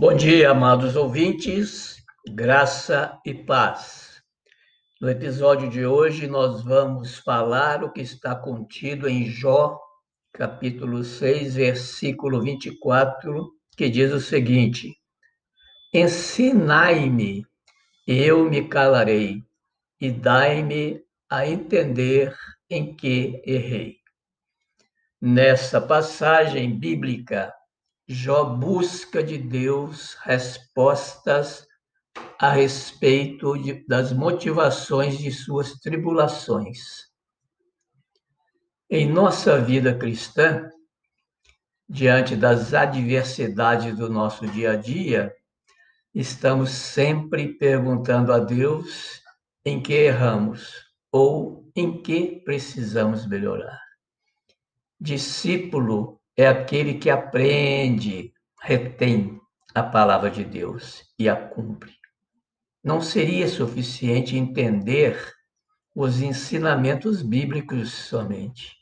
Bom dia, amados ouvintes, graça e paz. No episódio de hoje, nós vamos falar o que está contido em Jó, capítulo 6, versículo 24, que diz o seguinte: Ensinai-me, eu me calarei, e dai-me a entender em que errei. Nessa passagem bíblica, Jó busca de Deus respostas a respeito de, das motivações de suas tribulações. Em nossa vida cristã, diante das adversidades do nosso dia a dia, estamos sempre perguntando a Deus em que erramos ou em que precisamos melhorar. Discípulo é aquele que aprende, retém a palavra de Deus e a cumpre. Não seria suficiente entender os ensinamentos bíblicos somente,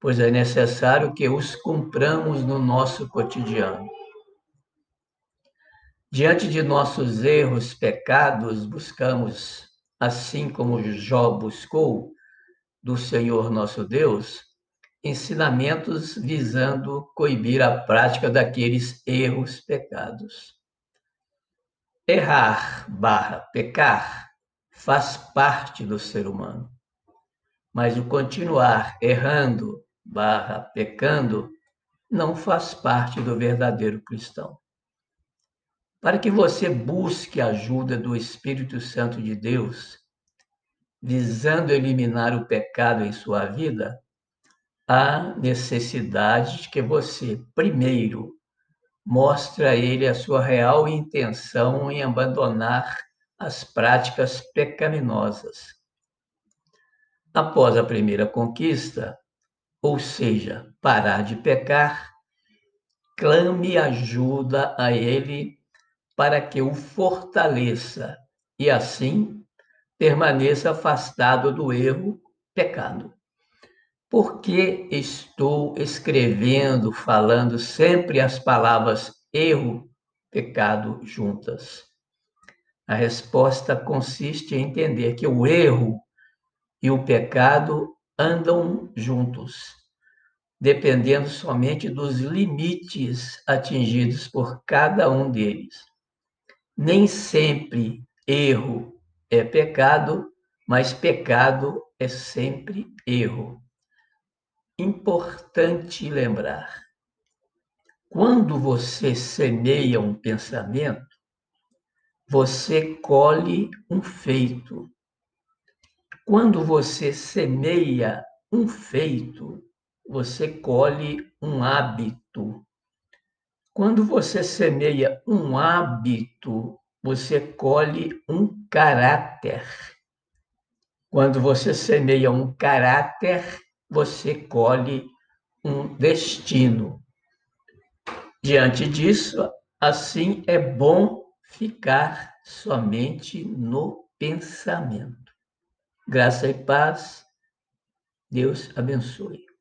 pois é necessário que os cumpramos no nosso cotidiano. Diante de nossos erros, pecados, buscamos, assim como Jó buscou do Senhor nosso Deus, ensinamentos visando coibir a prática daqueles erros, pecados. Errar barra pecar faz parte do ser humano, mas o continuar errando barra pecando não faz parte do verdadeiro cristão. Para que você busque a ajuda do Espírito Santo de Deus, visando eliminar o pecado em sua vida, há necessidade de que você, primeiro, mostre a ele a sua real intenção em abandonar as práticas pecaminosas. Após a primeira conquista, ou seja, parar de pecar, clame ajuda a ele para que o fortaleça e assim permaneça afastado do erro, pecado. Por que estou escrevendo, falando sempre as palavras erro, pecado juntas? A resposta consiste em entender que o erro e o pecado andam juntos, dependendo somente dos limites atingidos por cada um deles. Nem sempre erro é pecado, mas pecado é sempre erro importante lembrar. Quando você semeia um pensamento, você colhe um feito. Quando você semeia um feito, você colhe um hábito. Quando você semeia um hábito, você colhe um caráter. Quando você semeia um caráter, você colhe um destino. Diante disso, assim é bom ficar somente no pensamento. Graça e paz. Deus abençoe.